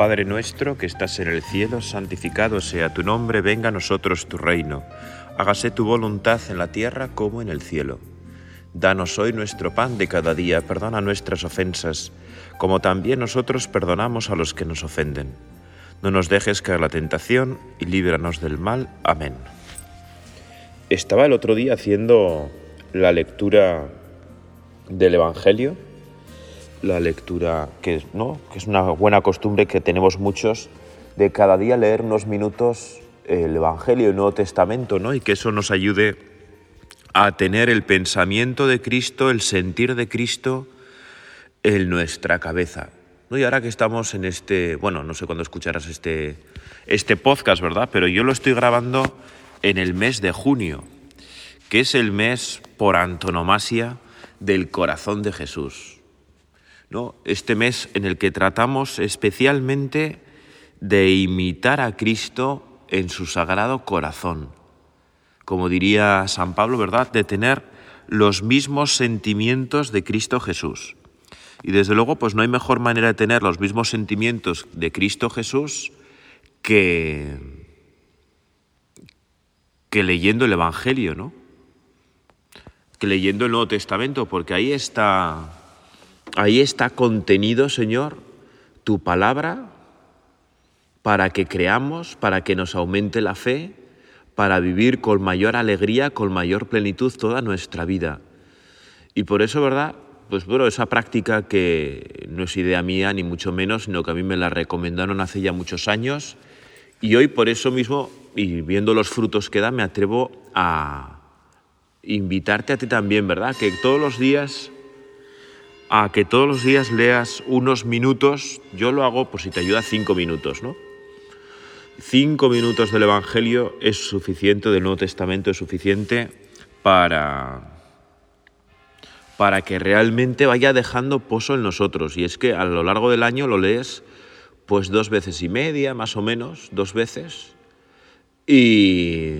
Padre nuestro que estás en el cielo, santificado sea tu nombre, venga a nosotros tu reino. Hágase tu voluntad en la tierra como en el cielo. Danos hoy nuestro pan de cada día, perdona nuestras ofensas, como también nosotros perdonamos a los que nos ofenden. No nos dejes caer la tentación y líbranos del mal. Amén. Estaba el otro día haciendo la lectura del Evangelio la lectura, que, ¿no? que es una buena costumbre que tenemos muchos, de cada día leer unos minutos el Evangelio, el Nuevo Testamento, ¿no? y que eso nos ayude a tener el pensamiento de Cristo, el sentir de Cristo en nuestra cabeza. ¿no? Y ahora que estamos en este, bueno, no sé cuándo escucharás este, este podcast, ¿verdad? Pero yo lo estoy grabando en el mes de junio, que es el mes por antonomasia del corazón de Jesús. ¿No? este mes en el que tratamos especialmente de imitar a Cristo en su sagrado corazón. Como diría San Pablo, ¿verdad? De tener los mismos sentimientos de Cristo Jesús. Y desde luego, pues no hay mejor manera de tener los mismos sentimientos de Cristo Jesús que, que leyendo el Evangelio, ¿no? Que leyendo el Nuevo Testamento, porque ahí está Ahí está contenido, Señor, tu palabra para que creamos, para que nos aumente la fe, para vivir con mayor alegría, con mayor plenitud toda nuestra vida. Y por eso, ¿verdad? Pues bueno, esa práctica que no es idea mía, ni mucho menos, sino que a mí me la recomendaron hace ya muchos años. Y hoy por eso mismo, y viendo los frutos que da, me atrevo a invitarte a ti también, ¿verdad? Que todos los días a que todos los días leas unos minutos, yo lo hago por si te ayuda cinco minutos, ¿no? Cinco minutos del Evangelio es suficiente, del Nuevo Testamento es suficiente para, para que realmente vaya dejando pozo en nosotros. Y es que a lo largo del año lo lees pues dos veces y media, más o menos, dos veces. Y,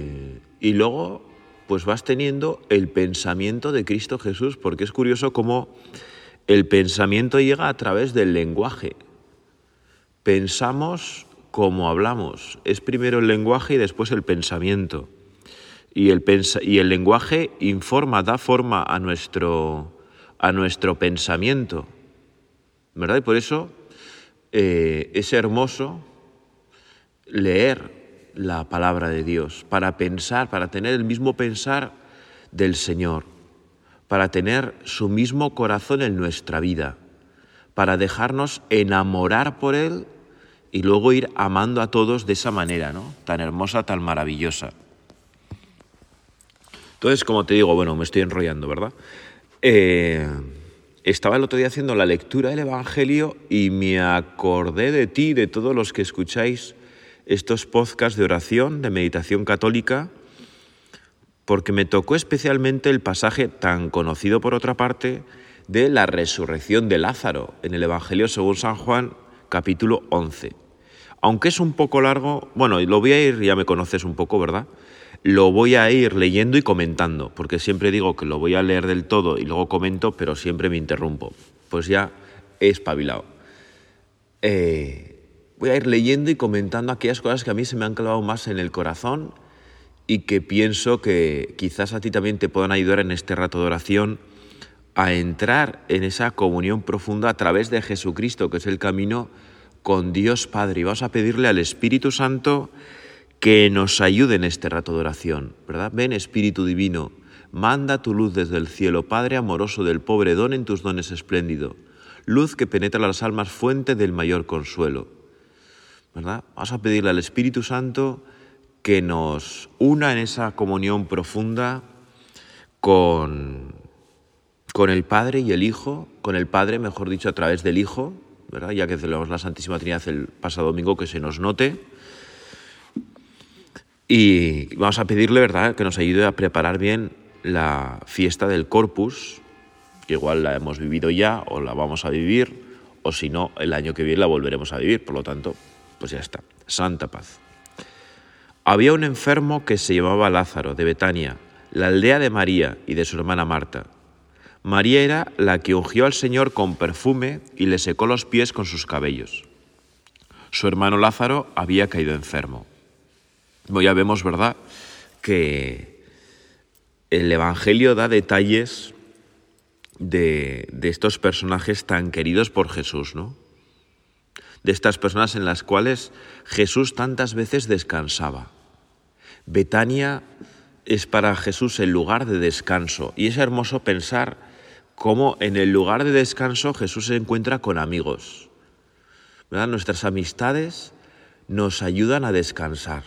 y luego pues vas teniendo el pensamiento de Cristo Jesús, porque es curioso cómo el pensamiento llega a través del lenguaje. Pensamos como hablamos. Es primero el lenguaje y después el pensamiento. Y el, y el lenguaje informa, da forma a nuestro, a nuestro pensamiento. ¿Verdad? Y por eso eh, es hermoso leer la palabra de Dios, para pensar, para tener el mismo pensar del Señor para tener su mismo corazón en nuestra vida, para dejarnos enamorar por Él y luego ir amando a todos de esa manera, ¿no? Tan hermosa, tan maravillosa. Entonces, como te digo, bueno, me estoy enrollando, ¿verdad? Eh, estaba el otro día haciendo la lectura del Evangelio y me acordé de ti, de todos los que escucháis estos podcasts de oración, de meditación católica, porque me tocó especialmente el pasaje tan conocido por otra parte de la resurrección de Lázaro en el Evangelio según San Juan capítulo 11. Aunque es un poco largo, bueno, lo voy a ir, ya me conoces un poco, ¿verdad? Lo voy a ir leyendo y comentando, porque siempre digo que lo voy a leer del todo y luego comento, pero siempre me interrumpo. Pues ya he espabilado. Eh, voy a ir leyendo y comentando aquellas cosas que a mí se me han clavado más en el corazón y que pienso que quizás a ti también te puedan ayudar en este rato de oración a entrar en esa comunión profunda a través de Jesucristo, que es el camino con Dios Padre. Y vamos a pedirle al Espíritu Santo que nos ayude en este rato de oración, ¿verdad? Ven Espíritu Divino, manda tu luz desde el cielo, Padre amoroso del pobre, don en tus dones espléndido, luz que penetra las almas, fuente del mayor consuelo, ¿verdad? Vamos a pedirle al Espíritu Santo que nos una en esa comunión profunda con, con el Padre y el Hijo, con el Padre, mejor dicho, a través del Hijo, ¿verdad? ya que celebramos la Santísima Trinidad el pasado domingo, que se nos note. Y vamos a pedirle, ¿verdad?, que nos ayude a preparar bien la fiesta del Corpus, que igual la hemos vivido ya o la vamos a vivir, o si no, el año que viene la volveremos a vivir. Por lo tanto, pues ya está. Santa paz. Había un enfermo que se llamaba Lázaro, de Betania, la aldea de María y de su hermana Marta. María era la que ungió al Señor con perfume y le secó los pies con sus cabellos. Su hermano Lázaro había caído enfermo. ya vemos, ¿verdad?, que el Evangelio da detalles de, de, estos personajes tan queridos por Jesús, ¿no? De estas personas en las cuales Jesús tantas veces descansaba. Betania es para Jesús el lugar de descanso y es hermoso pensar cómo en el lugar de descanso Jesús se encuentra con amigos. Nuestras amistades nos ayudan a descansar.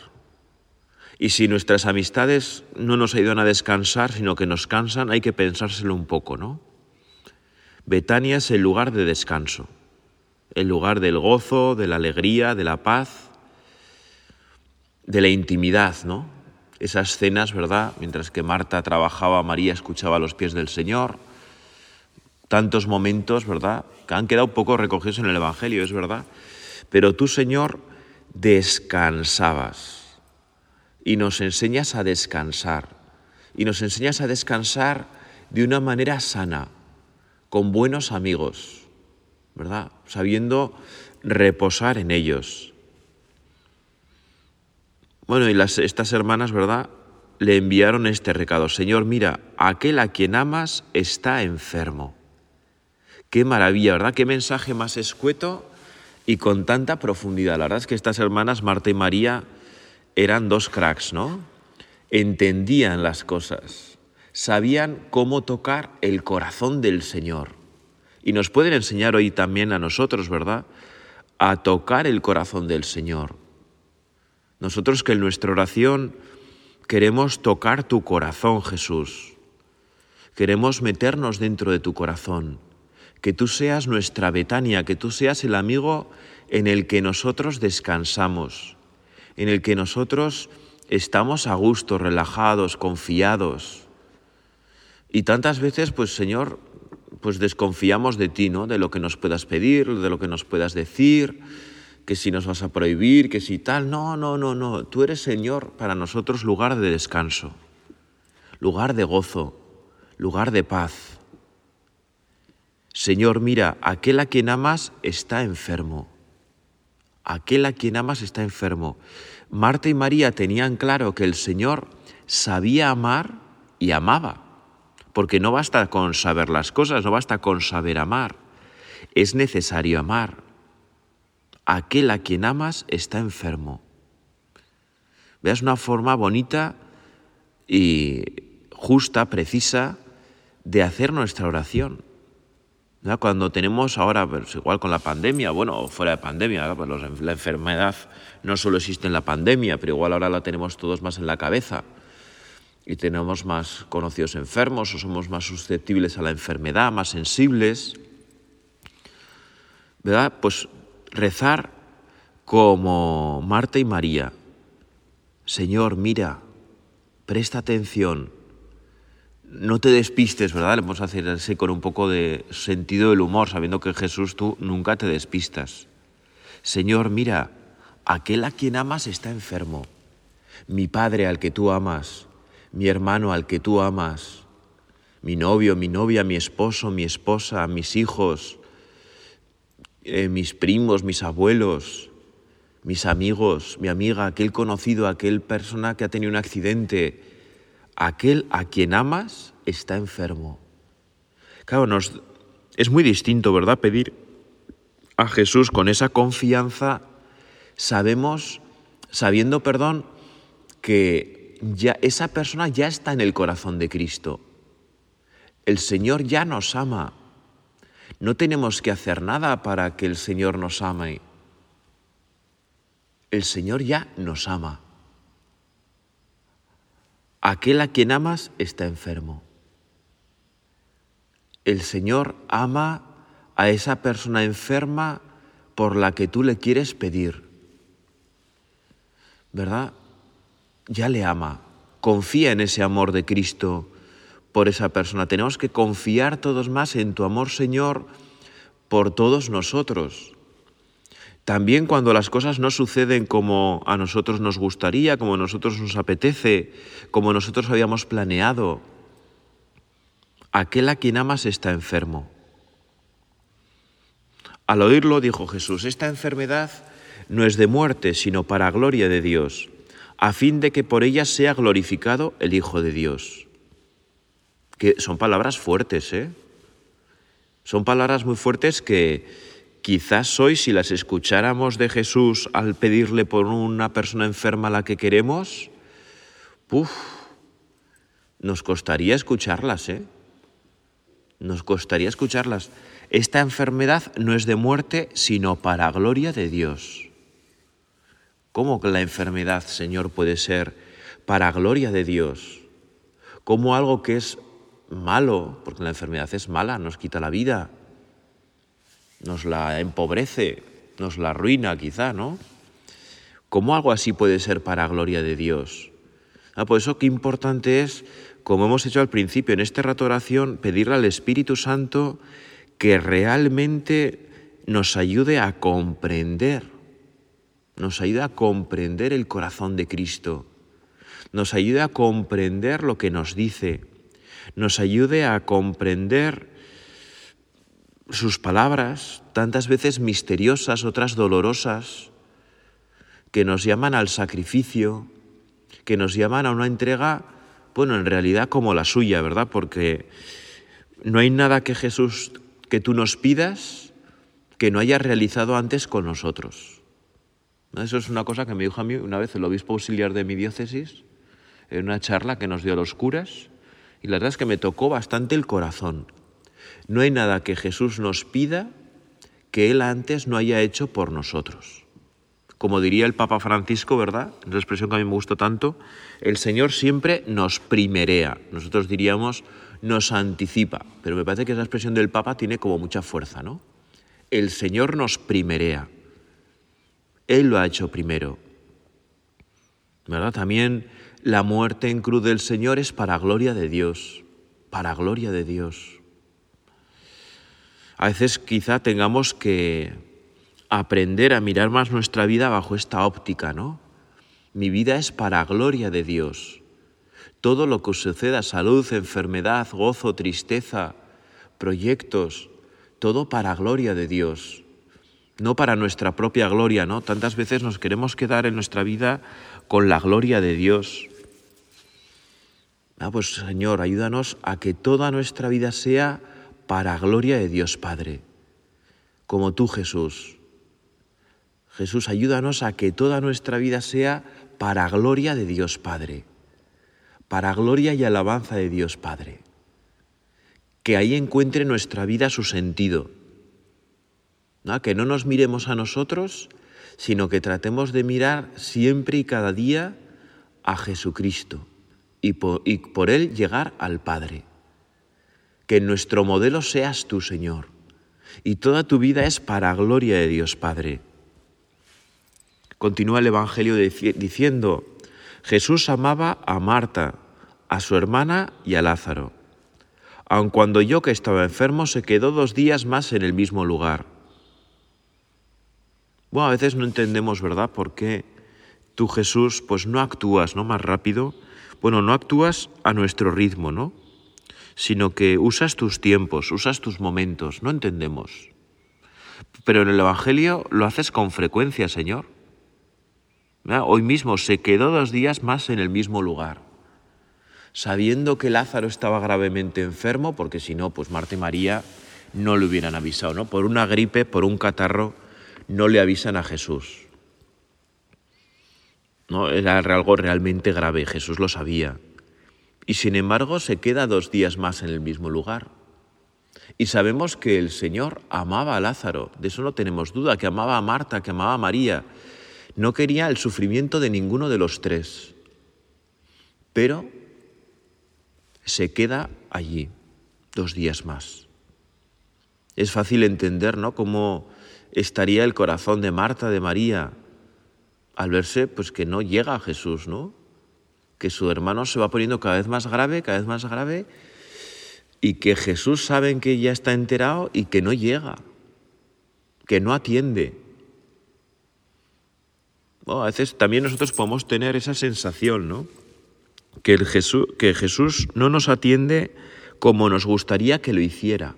Y si nuestras amistades no nos ayudan a descansar, sino que nos cansan, hay que pensárselo un poco, ¿no? Betania es el lugar de descanso, el lugar del gozo, de la alegría, de la paz, de la intimidad, ¿no? Esas cenas, ¿verdad? Mientras que Marta trabajaba, María escuchaba a los pies del Señor. Tantos momentos, ¿verdad? Que han quedado poco recogidos en el Evangelio, es verdad. Pero tú, Señor, descansabas y nos enseñas a descansar. Y nos enseñas a descansar de una manera sana, con buenos amigos, ¿verdad? Sabiendo reposar en ellos. Bueno, y las, estas hermanas, ¿verdad? Le enviaron este recado. Señor, mira, aquel a quien amas está enfermo. Qué maravilla, ¿verdad? Qué mensaje más escueto y con tanta profundidad. La verdad es que estas hermanas, Marta y María, eran dos cracks, ¿no? Entendían las cosas, sabían cómo tocar el corazón del Señor. Y nos pueden enseñar hoy también a nosotros, ¿verdad? A tocar el corazón del Señor. Nosotros que en nuestra oración queremos tocar tu corazón, Jesús. Queremos meternos dentro de tu corazón. Que tú seas nuestra Betania, que tú seas el amigo en el que nosotros descansamos, en el que nosotros estamos a gusto, relajados, confiados. Y tantas veces, pues Señor, pues desconfiamos de ti, ¿no? De lo que nos puedas pedir, de lo que nos puedas decir, que si nos vas a prohibir, que si tal. No, no, no, no. Tú eres Señor para nosotros lugar de descanso, lugar de gozo, lugar de paz. Señor, mira, aquel a quien amas está enfermo. Aquel a quien amas está enfermo. Marta y María tenían claro que el Señor sabía amar y amaba, porque no basta con saber las cosas, no basta con saber amar, es necesario amar aquel a quien amas está enfermo. Veas una forma bonita y justa, precisa, de hacer nuestra oración. Cuando tenemos ahora, pues igual con la pandemia, bueno, fuera de pandemia, pues la enfermedad no solo existe en la pandemia, pero igual ahora la tenemos todos más en la cabeza y tenemos más conocidos enfermos o somos más susceptibles a la enfermedad, más sensibles, ¿verdad? Pues rezar como Marta y María. Señor, mira, presta atención, no te despistes, ¿verdad? Vamos a hacer con un poco de sentido del humor, sabiendo que Jesús tú nunca te despistas. Señor, mira, aquel a quien amas está enfermo. Mi padre al que tú amas, mi hermano al que tú amas, mi novio, mi novia, mi esposo, mi esposa, mis hijos, eh, mis primos, mis abuelos, mis amigos, mi amiga, aquel conocido, aquel persona que ha tenido un accidente, aquel a quien amas está enfermo. Claro, es muy distinto, ¿verdad? Pedir a Jesús con esa confianza, sabemos, sabiendo, perdón, que ya esa persona ya está en el corazón de Cristo. El Señor ya nos ama. No tenemos que hacer nada para que el Señor nos ame. El Señor ya nos ama. Aquel a quien amas está enfermo. El Señor ama a esa persona enferma por la que tú le quieres pedir. ¿Verdad? Ya le ama. Confía en ese amor de Cristo por esa persona. Tenemos que confiar todos más en tu amor, Señor, por todos nosotros. También cuando las cosas no suceden como a nosotros nos gustaría, como a nosotros nos apetece, como nosotros habíamos planeado, aquel a quien amas está enfermo. Al oírlo dijo Jesús, esta enfermedad no es de muerte, sino para gloria de Dios, a fin de que por ella sea glorificado el Hijo de Dios. Son palabras fuertes, ¿eh? Son palabras muy fuertes que quizás hoy si las escucháramos de Jesús al pedirle por una persona enferma a la que queremos, ¡puf! nos costaría escucharlas, ¿eh? Nos costaría escucharlas. Esta enfermedad no es de muerte, sino para gloria de Dios. ¿Cómo que la enfermedad, Señor, puede ser para gloria de Dios? ¿Cómo algo que es malo, porque la enfermedad es mala, nos quita la vida, nos la empobrece, nos la arruina quizá, ¿no? ¿Cómo algo así puede ser para gloria de Dios? Ah, por eso qué importante es, como hemos hecho al principio, en este rato oración, pedirle al Espíritu Santo que realmente nos ayude a comprender, nos ayude a comprender el corazón de Cristo, nos ayude a comprender lo que nos dice, nos ayude a comprender sus palabras, tantas veces misteriosas, otras dolorosas, que nos llaman al sacrificio, que nos llaman a una entrega, bueno, en realidad como la suya, ¿verdad? Porque no hay nada que Jesús, que tú nos pidas, que no haya realizado antes con nosotros. Eso es una cosa que me dijo a mí una vez el obispo auxiliar de mi diócesis, en una charla que nos dio a los curas, y la verdad es que me tocó bastante el corazón. No hay nada que Jesús nos pida que Él antes no haya hecho por nosotros. Como diría el Papa Francisco, ¿verdad? Es la expresión que a mí me gustó tanto, el Señor siempre nos primerea. Nosotros diríamos nos anticipa, pero me parece que esa expresión del Papa tiene como mucha fuerza, ¿no? El Señor nos primerea. Él lo ha hecho primero. ¿Verdad? También la muerte en cruz del Señor es para gloria de Dios, para gloria de Dios. A veces quizá tengamos que aprender a mirar más nuestra vida bajo esta óptica, ¿no? Mi vida es para gloria de Dios. Todo lo que suceda, salud, enfermedad, gozo, tristeza, proyectos, todo para gloria de Dios, no para nuestra propia gloria, ¿no? Tantas veces nos queremos quedar en nuestra vida con la gloria de Dios. Ah, pues Señor, ayúdanos a que toda nuestra vida sea para gloria de Dios Padre, como tú Jesús. Jesús, ayúdanos a que toda nuestra vida sea para gloria de Dios Padre, para gloria y alabanza de Dios Padre. Que ahí encuentre nuestra vida su sentido. Que no nos miremos a nosotros, sino que tratemos de mirar siempre y cada día a Jesucristo y por, Él llegar al Padre. Que nuestro modelo seas tú, Señor, y toda tu vida es para gloria de Dios Padre. Continúa el Evangelio diciendo, Jesús amaba a Marta, a su hermana y a Lázaro, aun cuando yo que estaba enfermo se quedó dos días más en el mismo lugar. Bueno, a veces no entendemos, ¿verdad?, por qué tú, Jesús, pues no actúas ¿no? más rápido bueno, no actúas a nuestro ritmo, ¿no? Sino que usas tus tiempos, usas tus momentos, no entendemos. Pero en el Evangelio lo haces con frecuencia, Señor. Hoy mismo se quedó dos días más en el mismo lugar, sabiendo que Lázaro estaba gravemente enfermo, porque si no, pues Marta y María no le hubieran avisado, ¿no? Por una gripe, por un catarro, no le avisan a Jesús. ¿No? Era algo realmente grave, Jesús lo sabía. Y sin embargo se queda dos días más en el mismo lugar. Y sabemos que el Señor amaba a Lázaro, de eso no tenemos duda, que amaba a Marta, que amaba a María. No quería el sufrimiento de ninguno de los tres. Pero se queda allí dos días más. Es fácil entender, ¿no?, cómo estaría el corazón de Marta, de María, al verse pues que no llega a Jesús, ¿no? Que su hermano se va poniendo cada vez más grave, cada vez más grave, y que Jesús saben que ya está enterado y que no llega, que no atiende. a veces también nosotros podemos tener esa sensación, ¿no? Que, el Jesús, que Jesús no nos atiende como nos gustaría que lo hiciera.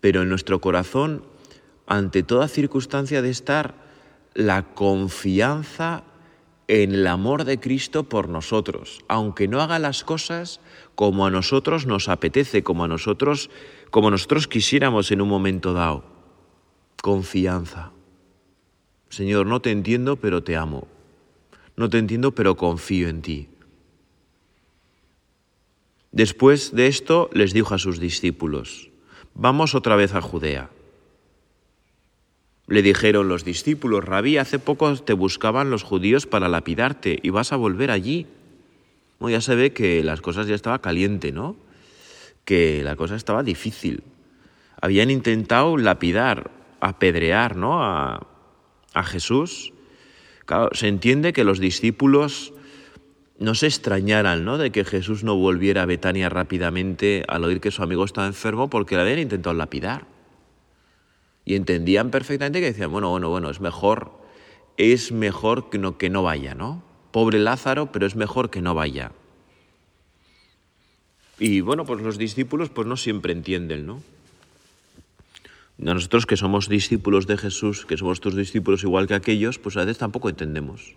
Pero en nuestro corazón ante toda circunstancia de estar la confianza en el amor de Cristo por nosotros, aunque no haga las cosas como a nosotros nos apetece, como a nosotros, como nosotros quisiéramos en un momento dado. Confianza. Señor, no te entiendo, pero te amo. No te entiendo, pero confío en ti. Después de esto les dijo a sus discípulos, vamos otra vez a Judea. Le dijeron los discípulos, Rabí, hace poco te buscaban los judíos para lapidarte y vas a volver allí. ya se ve que las cosas ya estaban caliente, ¿no? Que la cosa estaba difícil. Habían intentado lapidar, apedrear, ¿no? A, Jesús. Se entiende que los discípulos no se extrañaran ¿no? de que Jesús no volviera a Betania rápidamente al oír que su amigo estaba enfermo porque le habían intentado lapidar y entendían perfectamente que decían, bueno, bueno, bueno, es mejor, es mejor que no, que no vaya, ¿no? Pobre Lázaro, pero es mejor que no vaya. Y bueno, pues los discípulos pues no siempre entienden, ¿no? Nosotros que somos discípulos de Jesús, que somos tus discípulos igual que aquellos, pues a veces tampoco entendemos.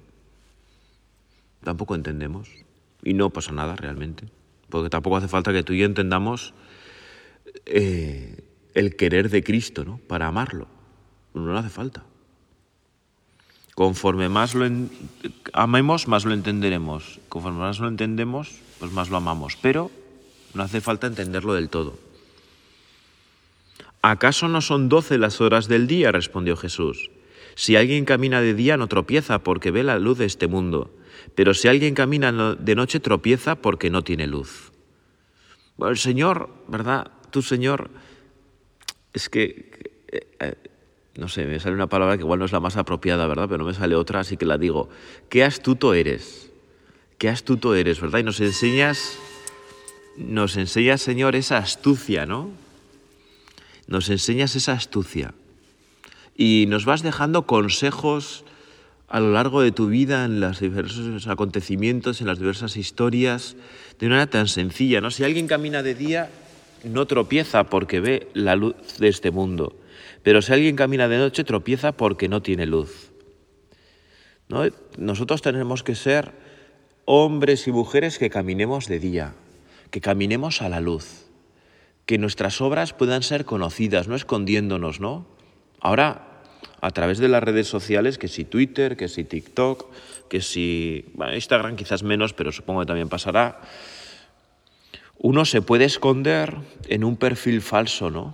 Tampoco entendemos. Y no pasa nada realmente. Porque tampoco hace falta que tú y yo entendamos eh, el querer de Cristo, ¿no? Para amarlo. No le hace falta. Conforme más lo amemos, más lo entenderemos. Conforme más lo entendemos, pues más lo amamos. Pero no hace falta entenderlo del todo. ¿Acaso no son doce las horas del día? respondió Jesús. Si alguien camina de día no tropieza porque ve la luz de este mundo, pero si alguien camina de noche tropieza porque no tiene luz. El Señor, ¿verdad? Tu Señor es que, eh, eh, no sé, me sale una palabra que igual no es la más apropiada, ¿verdad? Pero no me sale otra, así que la digo. Qué astuto eres, qué astuto eres, ¿verdad? Y nos enseñas, nos enseñas, Señor, esa astucia, ¿no? Nos enseñas esa astucia. Y nos vas dejando consejos a lo largo de tu vida, en los diversos acontecimientos, en las diversas historias, de una manera tan sencilla, ¿no? Si alguien camina de día, no tropieza porque ve la luz de este mundo, pero si alguien camina de noche tropieza porque no tiene luz. Nosotros tenemos que ser hombres y mujeres que caminemos de día, que caminemos a la luz, que nuestras obras puedan ser conocidas, no escondiéndonos, ¿no? Ahora, a través de las redes sociales, que si Twitter, que si TikTok, que si Instagram quizás menos, pero supongo que también pasará, uno se puede esconder en un perfil falso, ¿no?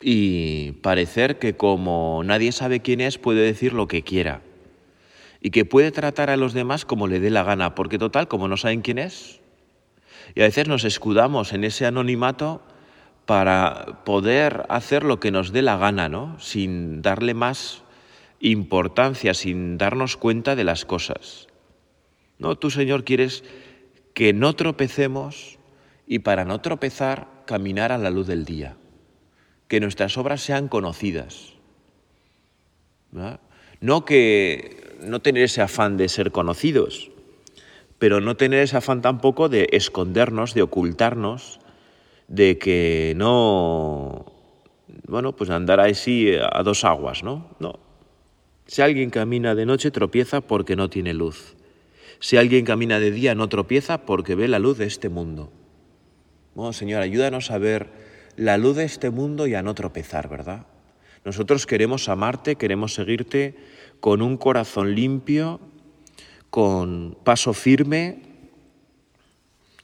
Y parecer que como nadie sabe quién es, puede decir lo que quiera. Y que puede tratar a los demás como le dé la gana, porque total, como no saben quién es. Y a veces nos escudamos en ese anonimato para poder hacer lo que nos dé la gana, ¿no? Sin darle más importancia, sin darnos cuenta de las cosas. No, tú, Señor, quieres que no tropecemos y para no tropezar caminar a la luz del día, que nuestras obras sean conocidas. No que no tener ese afán de ser conocidos, pero no tener ese afán tampoco de escondernos, de ocultarnos, de que no, bueno, pues andar así a dos aguas, ¿no? No. Si alguien camina de noche tropieza porque no tiene luz. Si alguien camina de día no tropieza porque ve la luz de este mundo. Bueno, Señor, ayúdanos a ver la luz de este mundo y a no tropezar, ¿verdad? Nosotros queremos amarte, queremos seguirte con un corazón limpio, con paso firme,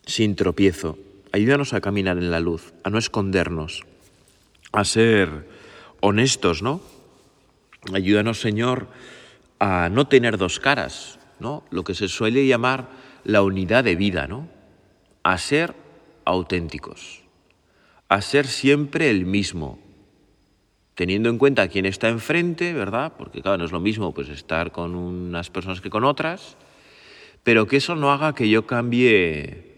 sin tropiezo. Ayúdanos a caminar en la luz, a no escondernos, a ser honestos, ¿no? Ayúdanos, Señor, a no tener dos caras, lo que se suele llamar la unidad de vida, ¿no? A ser auténticos, a ser siempre el mismo, teniendo en cuenta quién está enfrente, ¿verdad? Porque claro, no es lo mismo pues estar con unas personas que con otras, pero que eso no haga que yo cambie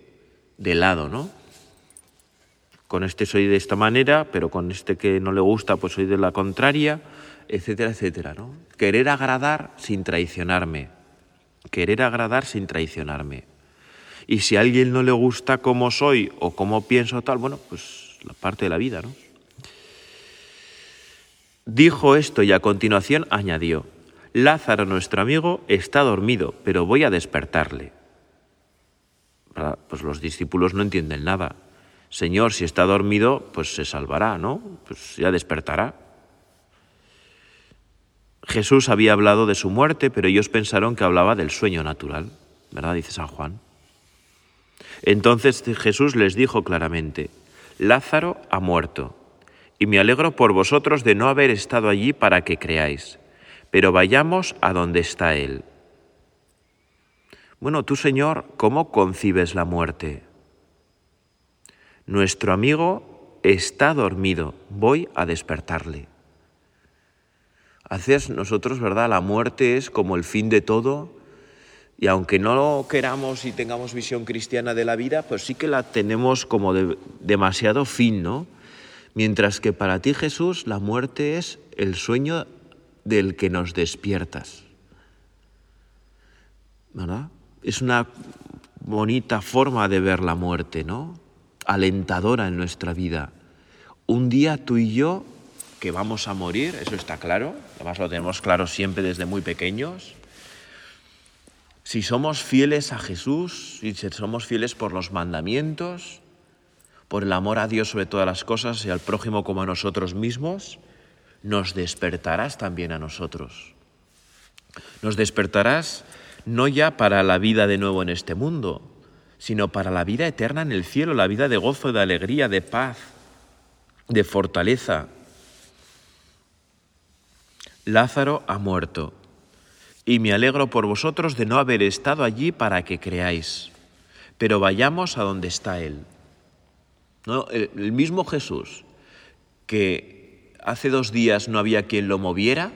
de lado, ¿no? Con este soy de esta manera, pero con este que no le gusta, pues soy de la contraria, etcétera, etcétera, ¿no? Querer agradar sin traicionarme, querer agradar sin traicionarme. Y si a alguien no le gusta cómo soy o cómo pienso tal, bueno, pues la parte de la vida, ¿no? Dijo esto y a continuación añadió, Lázaro, nuestro amigo, está dormido, pero voy a despertarle. Pues los discípulos no entienden nada. Señor, si está dormido, pues se salvará, ¿no? Pues ya despertará. Jesús había hablado de su muerte, pero ellos pensaron que hablaba del sueño natural, ¿verdad? Dice San Juan. Entonces Jesús les dijo claramente, Lázaro ha muerto, y me alegro por vosotros de no haber estado allí para que creáis pero vayamos a donde está Él. Bueno, tú Señor, ¿cómo concibes la muerte? Nuestro amigo está dormido, voy a despertarle. Haces nosotros, ¿verdad? La muerte es como el fin de todo y aunque no queramos y tengamos visión cristiana de la vida, pues sí que la tenemos como demasiado fin, ¿no? Mientras que para ti Jesús la muerte es el sueño del que nos despiertas. ¿Verdad? Es una bonita forma de ver la muerte, ¿no? Alentadora en nuestra vida. Un día tú y yo, que vamos a morir, eso está claro, además lo tenemos claro siempre desde muy pequeños. Si somos fieles a Jesús, si somos fieles por los mandamientos, por el amor a Dios sobre todas las cosas y al prójimo como a nosotros mismos, nos despertarás también a nosotros. Nos despertarás no ya para la vida de nuevo en este mundo, sino para la vida eterna en el cielo, la vida de gozo, de alegría, de paz, de fortaleza. Lázaro ha muerto, y me alegro por vosotros de no haber estado allí para que creáis, pero vayamos a donde está Él. ¿No? El mismo Jesús que hace dos días no había quien lo moviera,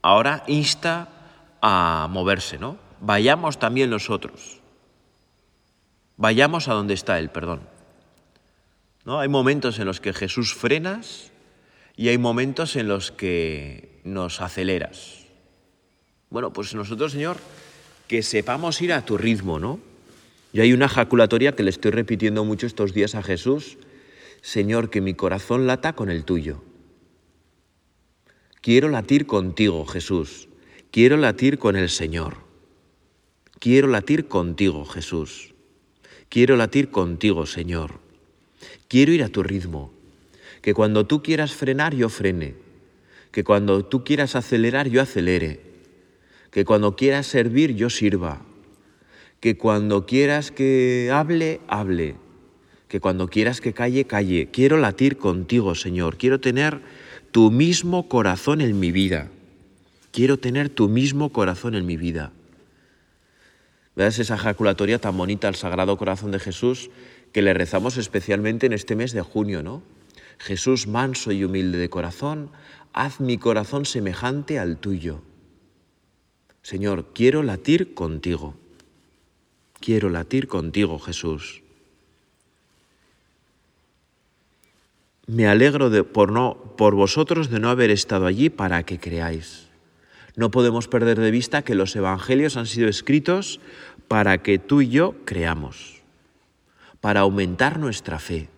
ahora insta a moverse, ¿no? Vayamos también nosotros. Vayamos a donde está Él, perdón. ¿No? Hay momentos en los que Jesús frenas y hay momentos en los que nos aceleras. Bueno, pues nosotros, Señor, que sepamos ir a tu ritmo, ¿no? Y hay una jaculatoria que le estoy repitiendo mucho estos días a Jesús. Señor, que mi corazón lata con el tuyo. Quiero latir contigo, Jesús. Quiero latir con el Señor. Quiero latir contigo, Jesús. Quiero latir contigo, Señor. Quiero ir a tu ritmo. Que cuando tú quieras frenar, yo frene. Que cuando tú quieras acelerar, yo acelere. Que cuando quieras servir, yo sirva. Que cuando quieras que hable, hable. Que cuando quieras que calle, calle. Quiero latir contigo, Señor. Quiero tener tu mismo corazón en mi vida. Quiero tener tu mismo corazón en mi vida. ¿Ves esa ejaculatoria tan bonita al Sagrado Corazón de Jesús que le rezamos especialmente en este mes de junio, ¿no? Jesús manso y humilde de corazón, haz mi corazón semejante al tuyo. Señor, quiero latir contigo. Quiero latir contigo, Jesús. Me alegro de, por, no, por vosotros de no haber estado allí para que creáis. No podemos perder de vista que los evangelios han sido escritos para que tú y yo creamos, para aumentar nuestra fe,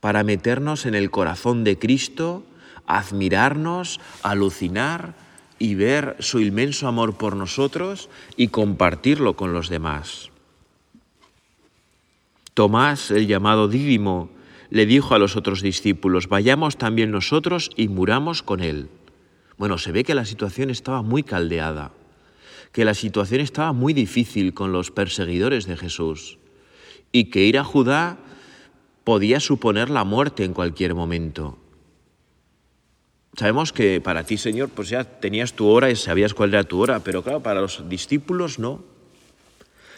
para meternos en el corazón de Cristo, admirarnos, alucinar y ver su inmenso amor por nosotros y compartirlo con los demás. Tomás, el llamado Dídimo, le dijo a los otros discípulos, vayamos también nosotros y muramos con él. Bueno, se ve que la situación estaba muy caldeada, que la situación estaba muy difícil con los perseguidores de Jesús y que ir a Judá podía suponer la muerte en cualquier momento. Sabemos que para ti, Señor, pues ya tenías tu hora y sabías cuál era tu hora, pero claro, para los discípulos no.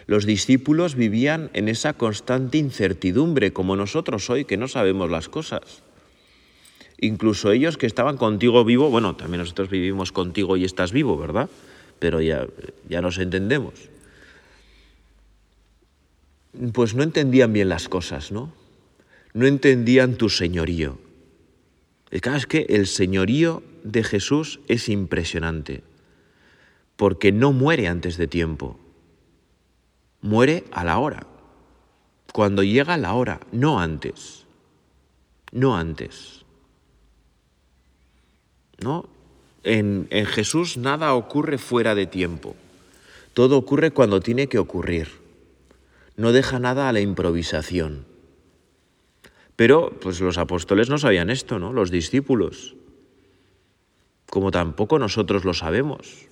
Los discípulos vivían en esa constante incertidumbre, como nosotros hoy, que no sabemos las cosas. Incluso ellos que estaban contigo vivo, bueno, también nosotros vivimos contigo y estás vivo, ¿verdad? Pero ya, ya nos entendemos. Pues no entendían bien las cosas, ¿no? No entendían tu señorío. El caso es que el señorío de Jesús es impresionante, porque no muere antes de tiempo muere a la hora, cuando llega la hora, no antes, no antes. ¿no? En, en Jesús nada ocurre fuera de tiempo. Todo ocurre cuando tiene que ocurrir. No deja nada a la improvisación. Pero pues los apóstoles no sabían esto, ¿no? Los discípulos. Como tampoco nosotros lo sabemos.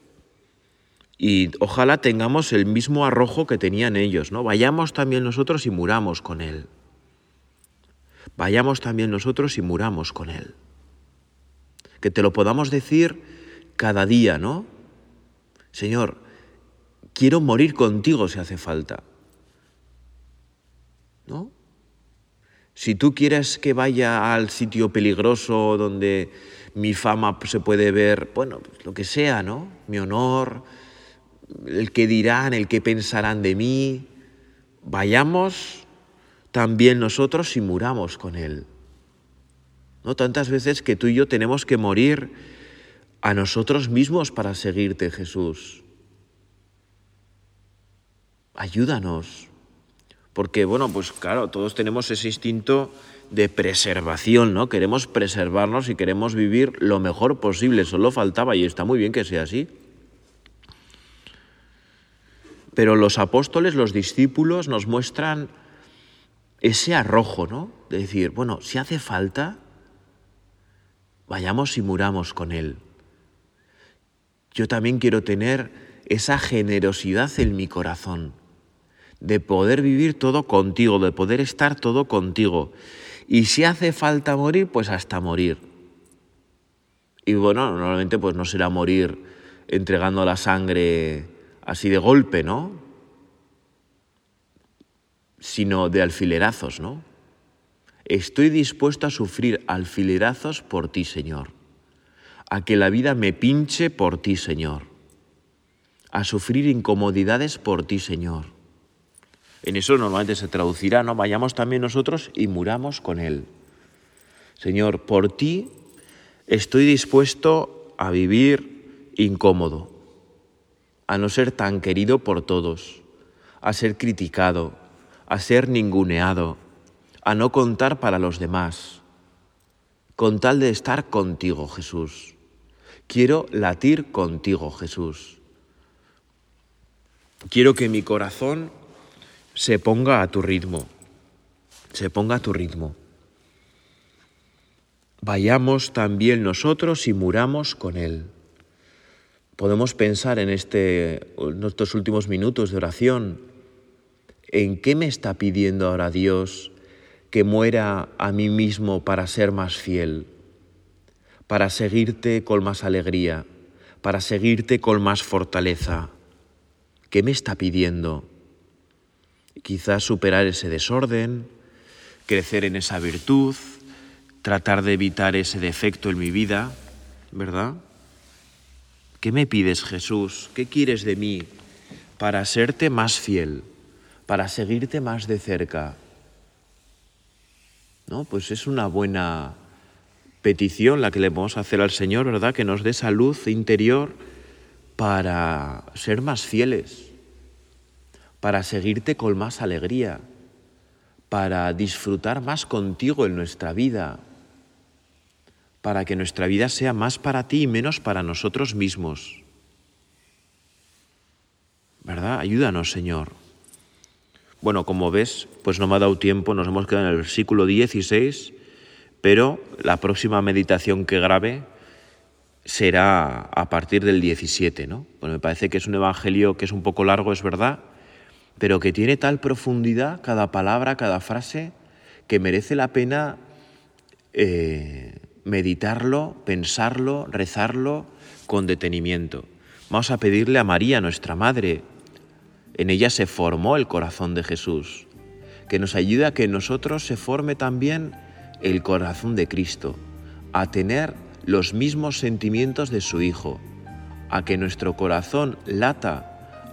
Y ojalá tengamos el mismo arrojo que tenían ellos, ¿no? Vayamos también nosotros y muramos con él. Vayamos también nosotros y muramos con él. Que te lo podamos decir cada día, ¿no? Señor, quiero morir contigo si hace falta. ¿No? Si tú quieres que vaya al sitio peligroso donde mi fama se puede ver, bueno, pues lo que sea, ¿no? Mi honor, el que dirán, el que pensarán de mí, vayamos también nosotros y muramos con Él. ¿No? Tantas veces que tú y yo tenemos que morir a nosotros mismos para seguirte, Jesús. Ayúdanos. Porque, bueno, pues claro, todos tenemos ese instinto de preservación, ¿no? Queremos preservarnos y queremos vivir lo mejor posible. Solo faltaba, y está muy bien que sea así. Pero los apóstoles, los discípulos, nos muestran ese arrojo, ¿no? De decir, bueno, si hace falta, vayamos y muramos con Él. Yo también quiero tener esa generosidad en mi corazón, de poder vivir todo contigo, de poder estar todo contigo. Y si hace falta morir, pues hasta morir. Y bueno, normalmente pues no será morir entregando la sangre así de golpe, ¿no? Sino de alfilerazos, ¿no? Estoy dispuesto a sufrir alfilerazos por ti, Señor. A que la vida me pinche por ti, Señor. A sufrir incomodidades por ti, Señor. En eso normalmente se traducirá, ¿no? Vayamos también nosotros y muramos con Él. Señor, por ti estoy dispuesto a vivir incómodo, a no ser tan querido por todos, a ser criticado, a ser ninguneado, a no contar para los demás, con tal de estar contigo, Jesús. Quiero latir contigo, Jesús. Quiero que mi corazón se ponga a tu ritmo, se ponga a tu ritmo. Vayamos también nosotros y muramos con Él podemos pensar en, este, en estos últimos minutos de oración, ¿en qué me está pidiendo ahora Dios que muera a mí mismo para ser más fiel, para seguirte con más alegría, para seguirte con más fortaleza? ¿Qué me está pidiendo? Quizás superar ese desorden, crecer en esa virtud, tratar de evitar ese defecto en mi vida, ¿verdad? ¿Qué me pides, Jesús? ¿Qué quieres de mí para serte más fiel, para seguirte más de cerca? ¿No? Pues es una buena petición la que le a hacer al Señor, ¿verdad? Que nos dé esa luz interior para ser más fieles, para seguirte con más alegría, para disfrutar más contigo en nuestra vida, para que nuestra vida sea más para ti y menos para nosotros mismos. ¿Verdad? Ayúdanos, Señor. Bueno, como ves, pues no me ha dado tiempo, nos hemos quedado en el versículo 16, pero la próxima meditación que grabe será a partir del 17, ¿no? Pues me parece que es un evangelio que es un poco largo, es verdad, pero que tiene tal profundidad cada palabra, cada frase, que merece la pena eh, meditarlo, pensarlo, rezarlo con detenimiento. Vamos a pedirle a María, nuestra Madre, en ella se formó el corazón de Jesús, que nos ayude a que en nosotros se forme también el corazón de Cristo, a tener los mismos sentimientos de su Hijo, a que nuestro corazón lata